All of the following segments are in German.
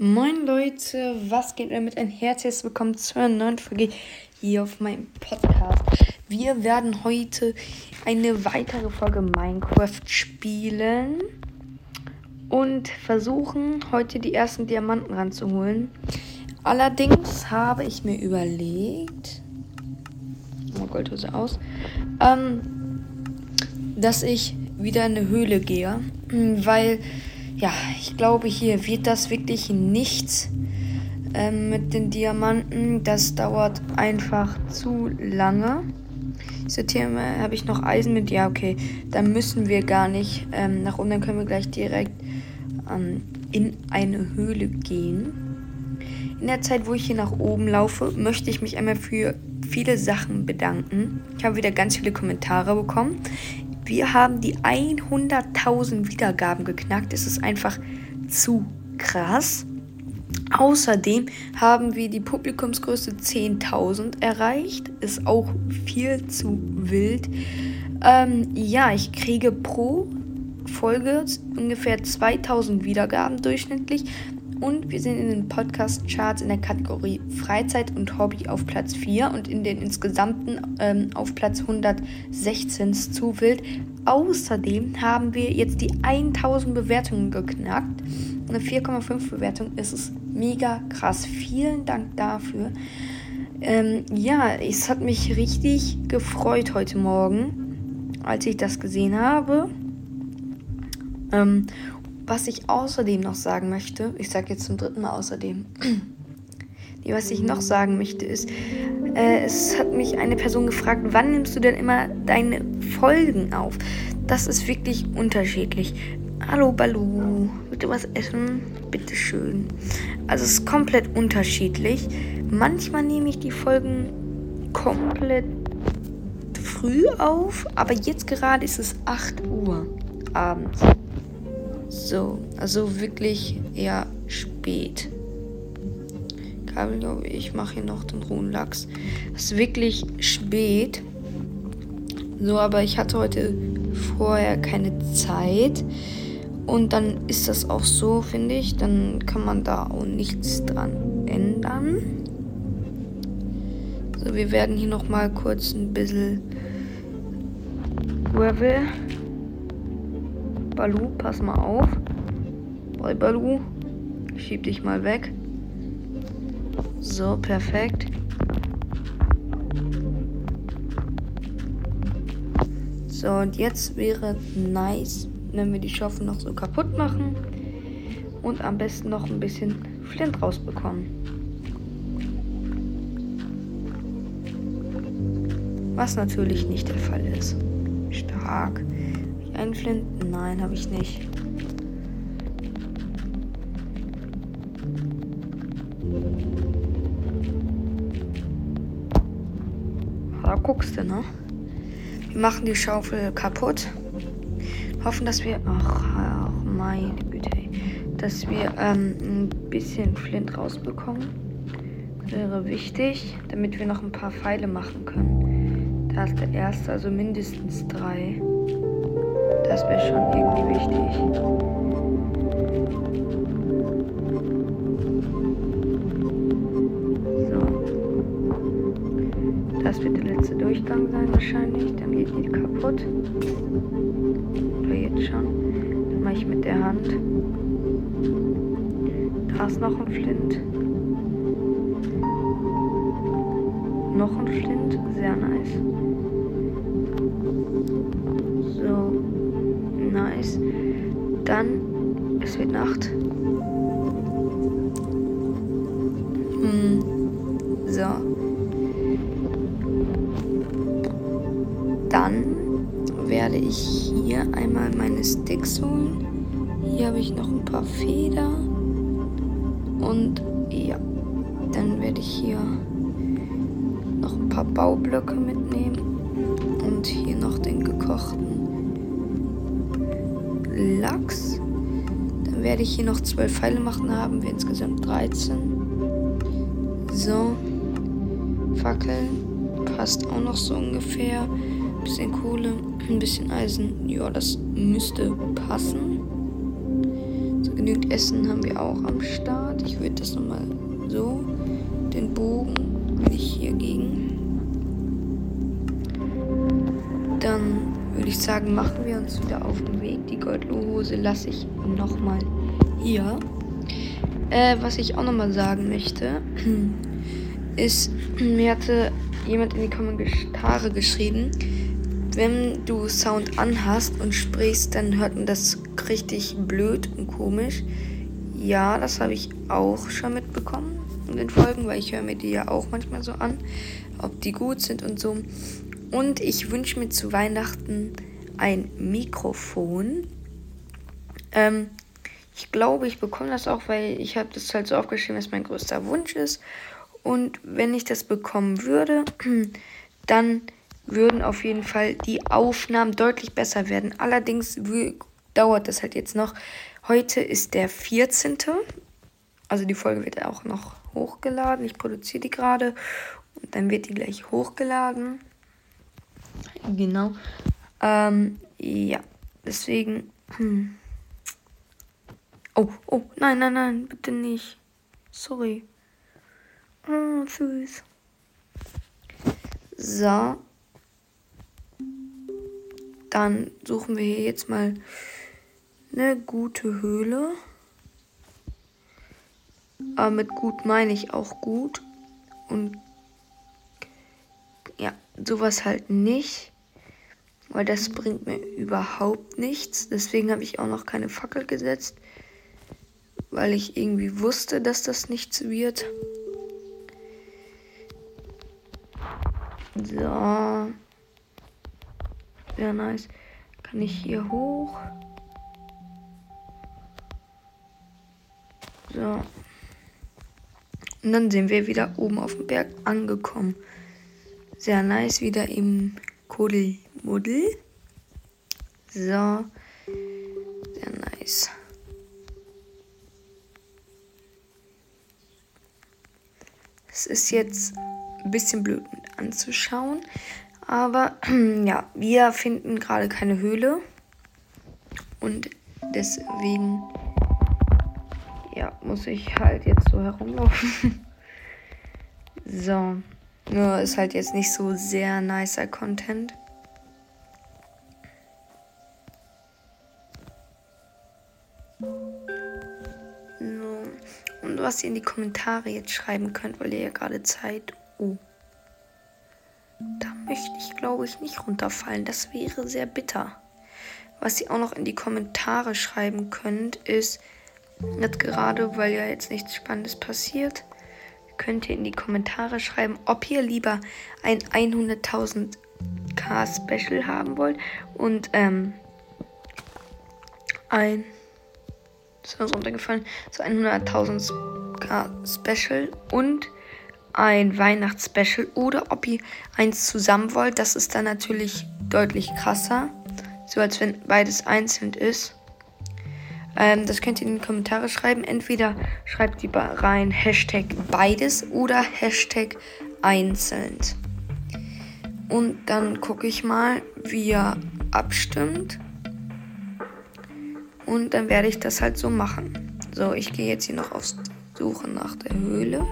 Moin Leute, was geht damit? Ein herzliches Willkommen zu einer neuen Folge hier auf meinem Podcast. Wir werden heute eine weitere Folge Minecraft spielen und versuchen, heute die ersten Diamanten ranzuholen. Allerdings habe ich mir überlegt, oh Goldhose aus, ähm, dass ich wieder in eine Höhle gehe, weil ja, ich glaube, hier wird das wirklich nichts ähm, mit den Diamanten. Das dauert einfach zu lange. Ich sortiere mal, habe ich noch Eisen mit? Ja, okay. Dann müssen wir gar nicht ähm, nach unten. Dann können wir gleich direkt ähm, in eine Höhle gehen. In der Zeit, wo ich hier nach oben laufe, möchte ich mich einmal für viele Sachen bedanken. Ich habe wieder ganz viele Kommentare bekommen. Wir haben die 100.000 Wiedergaben geknackt. Es ist einfach zu krass. Außerdem haben wir die Publikumsgröße 10.000 erreicht. Ist auch viel zu wild. Ähm, ja, ich kriege pro Folge ungefähr 2000 Wiedergaben durchschnittlich. Und wir sind in den Podcast-Charts in der Kategorie Freizeit und Hobby auf Platz 4 und in den insgesamten ähm, auf Platz 116 zu wild. Außerdem haben wir jetzt die 1000 Bewertungen geknackt. Eine 4,5 Bewertung ist es mega krass. Vielen Dank dafür. Ähm, ja, es hat mich richtig gefreut heute Morgen, als ich das gesehen habe. Ähm, was ich außerdem noch sagen möchte, ich sage jetzt zum dritten Mal außerdem, was ich noch sagen möchte ist, äh, es hat mich eine Person gefragt, wann nimmst du denn immer deine Folgen auf? Das ist wirklich unterschiedlich. Hallo Balu, bitte was essen? Bitte schön. Also es ist komplett unterschiedlich. Manchmal nehme ich die Folgen komplett früh auf, aber jetzt gerade ist es 8 Uhr abends. So, also wirklich eher spät. Kabel, ich mache hier noch den rohen Lachs. Es ist wirklich spät. So, aber ich hatte heute vorher keine Zeit. Und dann ist das auch so, finde ich. Dann kann man da auch nichts dran ändern. So, wir werden hier noch mal kurz ein bisschen Gravel Balu, pass mal auf. Boy, Balu. Schieb dich mal weg. So, perfekt. So, und jetzt wäre nice, wenn wir die Schaufel noch so kaputt machen. Und am besten noch ein bisschen Flint rausbekommen. Was natürlich nicht der Fall ist. Stark. Ein Flint? Nein, habe ich nicht. Da guckst du, ne? Wir machen die Schaufel kaputt. Hoffen, dass wir. Ach, ach meine Güte. Dass wir ähm, ein bisschen Flint rausbekommen. Wäre wichtig, damit wir noch ein paar Pfeile machen können. Da ist der erste, also mindestens drei. Das wäre schon irgendwie wichtig. So. Das wird der letzte Durchgang sein wahrscheinlich. Dann geht die kaputt. Oder jetzt schon. Dann mache ich mit der Hand. Da ist noch ein Flint. Noch ein Flint. Sehr nice. nice. Dann, es wird Nacht. Hm. So. Dann werde ich hier einmal meine Sticks holen. Hier habe ich noch ein paar Feder. Und ja, dann werde ich hier noch ein paar Baublöcke mitnehmen. Und hier noch den gekochten Lachs. Dann werde ich hier noch 12 Pfeile machen, haben wir insgesamt 13. So. Fackeln passt auch noch so ungefähr. Ein bisschen Kohle, ein bisschen Eisen. Ja, das müsste passen. So genügend Essen haben wir auch am Start. Ich würde das nochmal so, den Bogen will ich hier gegen. Würde ich sagen, machen wir uns wieder auf den Weg. Die Goldlohose lasse ich nochmal hier. Äh, was ich auch nochmal sagen möchte, ist, mir hatte jemand in die Kommentare geschrieben, wenn du Sound anhast und sprichst, dann hört man das richtig blöd und komisch. Ja, das habe ich auch schon mitbekommen in den Folgen, weil ich höre mir die ja auch manchmal so an, ob die gut sind und so. Und ich wünsche mir zu Weihnachten ein Mikrofon. Ähm, ich glaube, ich bekomme das auch, weil ich habe das halt so aufgeschrieben, dass mein größter Wunsch ist. Und wenn ich das bekommen würde, dann würden auf jeden Fall die Aufnahmen deutlich besser werden. Allerdings dauert das halt jetzt noch. Heute ist der 14. Also die Folge wird auch noch hochgeladen. Ich produziere die gerade und dann wird die gleich hochgeladen. Genau. Ähm, ja, deswegen. Hm. Oh, oh, nein, nein, nein, bitte nicht. Sorry. Oh, süß. So. Dann suchen wir hier jetzt mal eine gute Höhle. Aber mit gut meine ich auch gut. Und ja, sowas halt nicht. Weil das bringt mir überhaupt nichts. Deswegen habe ich auch noch keine Fackel gesetzt. Weil ich irgendwie wusste, dass das nichts wird. So. Sehr nice. Kann ich hier hoch? So. Und dann sind wir wieder oben auf dem Berg angekommen. Sehr nice, wieder im Kuddelmuddel. So. Sehr nice. Es ist jetzt ein bisschen blöd anzuschauen. Aber ja, wir finden gerade keine Höhle. Und deswegen ja, muss ich halt jetzt so herumlaufen. so. Nur ist halt jetzt nicht so sehr nicer Content. Was ihr in die Kommentare jetzt schreiben könnt, weil ihr ja gerade Zeit. Oh. Da möchte ich, glaube ich, nicht runterfallen. Das wäre sehr bitter. Was ihr auch noch in die Kommentare schreiben könnt, ist, nicht gerade, weil ja jetzt nichts Spannendes passiert, könnt ihr in die Kommentare schreiben, ob ihr lieber ein 100.000 K Special haben wollt und ähm, ein ist mir runtergefallen, so 100.000 K Special und ein Weihnachtsspecial oder ob ihr eins zusammen wollt. Das ist dann natürlich deutlich krasser, so als wenn beides einzeln ist. Ähm, das könnt ihr in die Kommentare schreiben. Entweder schreibt ihr rein Hashtag beides oder Hashtag einzeln. Und dann gucke ich mal, wie ihr abstimmt. Und dann werde ich das halt so machen. So, ich gehe jetzt hier noch auf Suche nach der Höhle.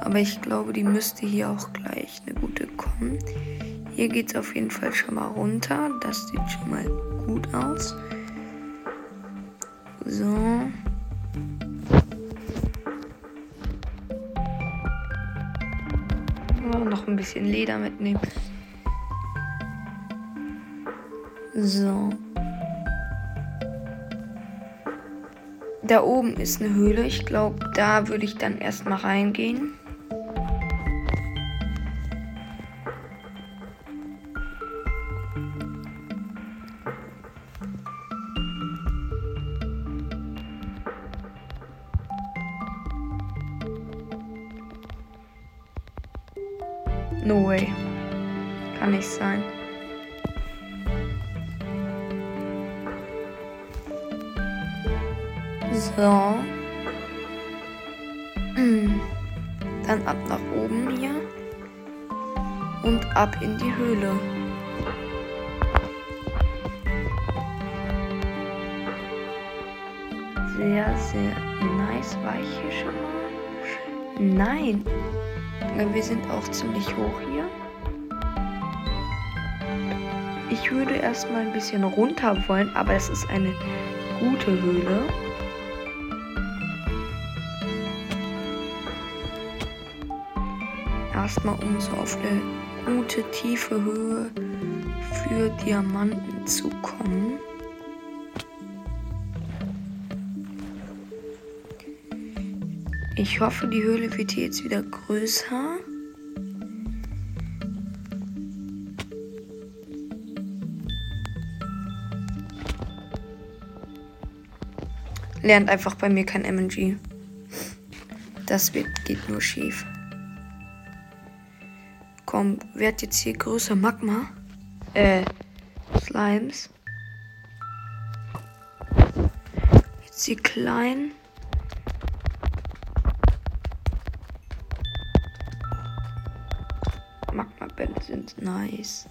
Aber ich glaube, die müsste hier auch gleich eine gute kommen. Hier geht es auf jeden Fall schon mal runter. Das sieht schon mal gut aus. So. Oh, noch ein bisschen Leder mitnehmen. So. Da oben ist eine Höhle. Ich glaube, da würde ich dann erstmal reingehen. No way. Kann nicht sein. So. Dann ab nach oben hier. Und ab in die Höhle. sehr, sehr nice. War ich hier schon mal? Nein. Wir sind auch ziemlich hoch hier. Ich würde erstmal ein bisschen runter wollen, aber es ist eine gute Höhle. Erstmal um so auf eine gute tiefe Höhe für Diamanten zu kommen. Ich hoffe, die Höhle wird hier jetzt wieder größer. lernt einfach bei mir kein MNG. Das wird, geht nur schief. Komm, werd jetzt hier größer Magma. Äh, Slimes. Jetzt hier klein. Magma-Bälle sind nice.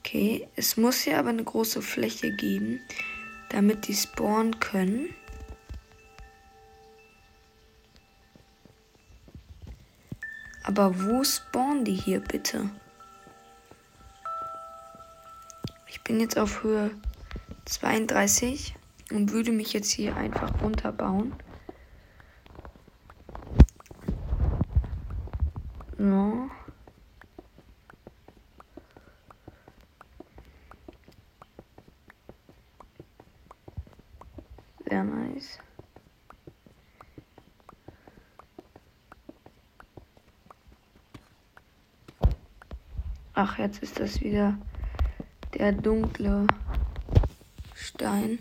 Okay, es muss hier aber eine große Fläche geben damit die spawnen können. Aber wo spawnen die hier bitte? Ich bin jetzt auf Höhe 32 und würde mich jetzt hier einfach runterbauen. So. Sehr nice. Ach, jetzt ist das wieder der dunkle Stein.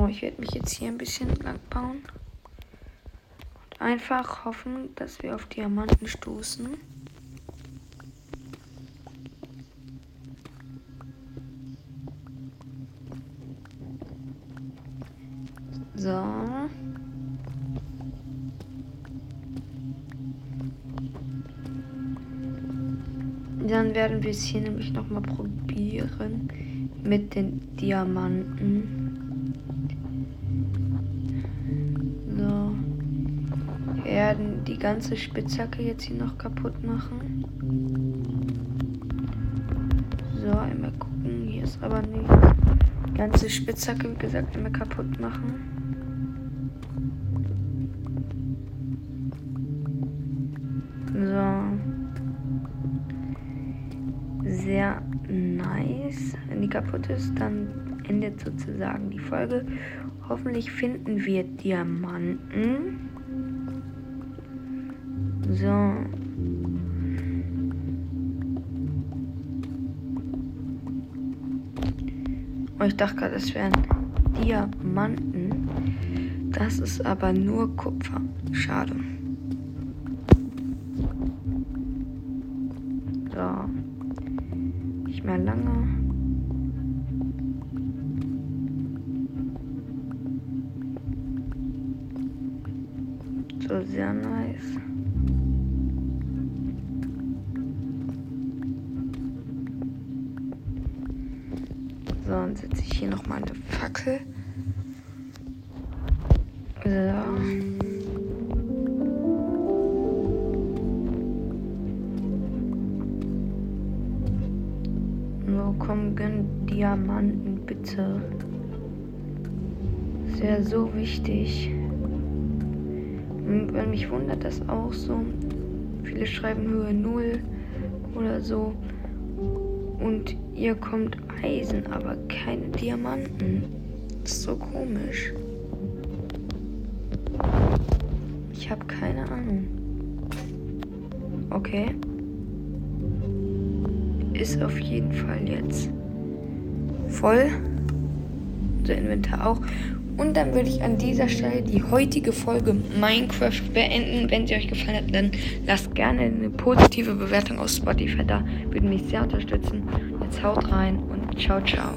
Oh, ich werde mich jetzt hier ein bisschen lang bauen. Und einfach hoffen, dass wir auf Diamanten stoßen. Dann werden wir es hier nämlich nochmal probieren mit den Diamanten. werden die ganze Spitzhacke jetzt hier noch kaputt machen. So, einmal gucken. Hier ist aber nichts. Die ganze Spitzhacke, wie gesagt, immer kaputt machen. Nice. Wenn die kaputt ist, dann endet sozusagen die Folge. Hoffentlich finden wir Diamanten. So. Oh, ich dachte gerade, es wären Diamanten. Das ist aber nur Kupfer. Schade. So. Nicht mehr lange. So, sehr nice. So, dann setze ich hier nochmal eine Fackel. Komm, gönn Diamanten, bitte. Das wäre so wichtig. Und mich wundert das auch so. Viele schreiben Höhe 0 oder so. Und ihr kommt Eisen, aber keine Diamanten. Das ist so komisch. Ich habe keine Ahnung. Okay. Ist auf jeden Fall jetzt voll. Unser Inventar auch. Und dann würde ich an dieser Stelle die heutige Folge Minecraft beenden. Wenn sie euch gefallen hat, dann lasst gerne eine positive Bewertung auf Spotify da. Würde mich sehr unterstützen. Jetzt haut rein und ciao, ciao.